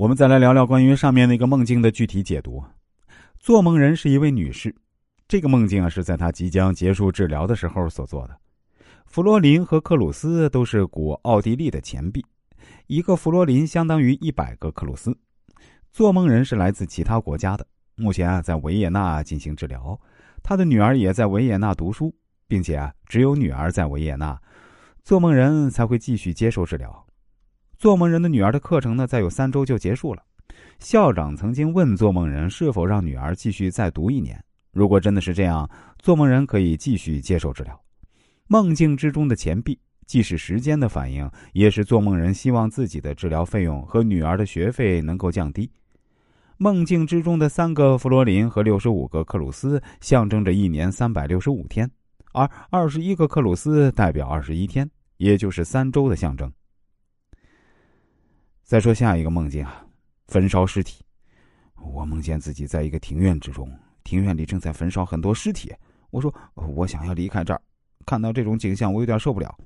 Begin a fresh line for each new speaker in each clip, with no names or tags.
我们再来聊聊关于上面那个梦境的具体解读。做梦人是一位女士，这个梦境啊是在她即将结束治疗的时候所做的。弗罗林和克鲁斯都是古奥地利的钱币，一个弗罗林相当于一百个克鲁斯。做梦人是来自其他国家的，目前啊在维也纳进行治疗，他的女儿也在维也纳读书，并且啊只有女儿在维也纳，做梦人才会继续接受治疗。做梦人的女儿的课程呢，再有三周就结束了。校长曾经问做梦人是否让女儿继续再读一年，如果真的是这样，做梦人可以继续接受治疗。梦境之中的钱币，既是时间的反应，也是做梦人希望自己的治疗费用和女儿的学费能够降低。梦境之中的三个弗罗林和六十五个克鲁斯，象征着一年三百六十五天，而二十一个克鲁斯代表二十一天，也就是三周的象征。再说下一个梦境啊，焚烧尸体。我梦见自己在一个庭院之中，庭院里正在焚烧很多尸体。我说我想要离开这儿。看到这种景象，我有点受不了。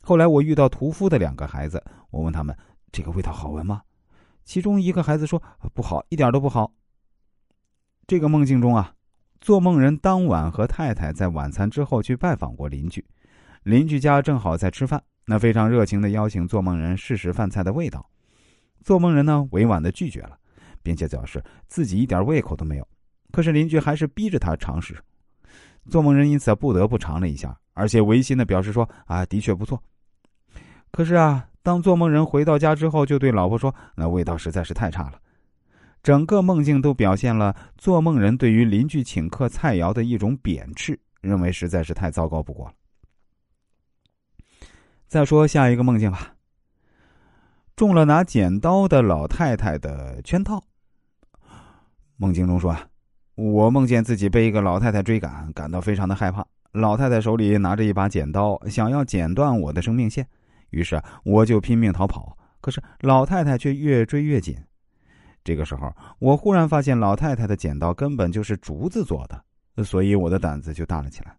后来我遇到屠夫的两个孩子，我问他们：“这个味道好闻吗？”其中一个孩子说：“不好，一点都不好。”这个梦境中啊，做梦人当晚和太太在晚餐之后去拜访过邻居，邻居家正好在吃饭，那非常热情的邀请做梦人试试饭菜的味道。做梦人呢，委婉的拒绝了，并且表示自己一点胃口都没有。可是邻居还是逼着他尝试。做梦人因此不得不尝了一下，而且违心的表示说：“啊，的确不错。”可是啊，当做梦人回到家之后，就对老婆说：“那味道实在是太差了。”整个梦境都表现了做梦人对于邻居请客菜肴的一种贬斥，认为实在是太糟糕不过了。再说下一个梦境吧。中了拿剪刀的老太太的圈套。梦境中说啊。我梦见自己被一个老太太追赶，感到非常的害怕。老太太手里拿着一把剪刀，想要剪断我的生命线，于是我就拼命逃跑。可是老太太却越追越紧。这个时候，我忽然发现老太太的剪刀根本就是竹子做的，所以我的胆子就大了起来。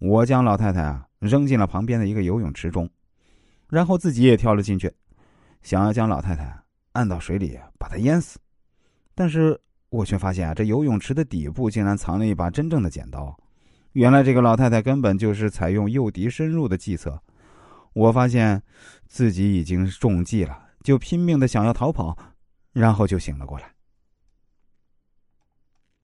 我将老太太啊扔进了旁边的一个游泳池中，然后自己也跳了进去，想要将老太太按到水里把她淹死，但是。我却发现啊，这游泳池的底部竟然藏了一把真正的剪刀。原来这个老太太根本就是采用诱敌深入的计策。我发现自己已经中计了，就拼命的想要逃跑，然后就醒了过来。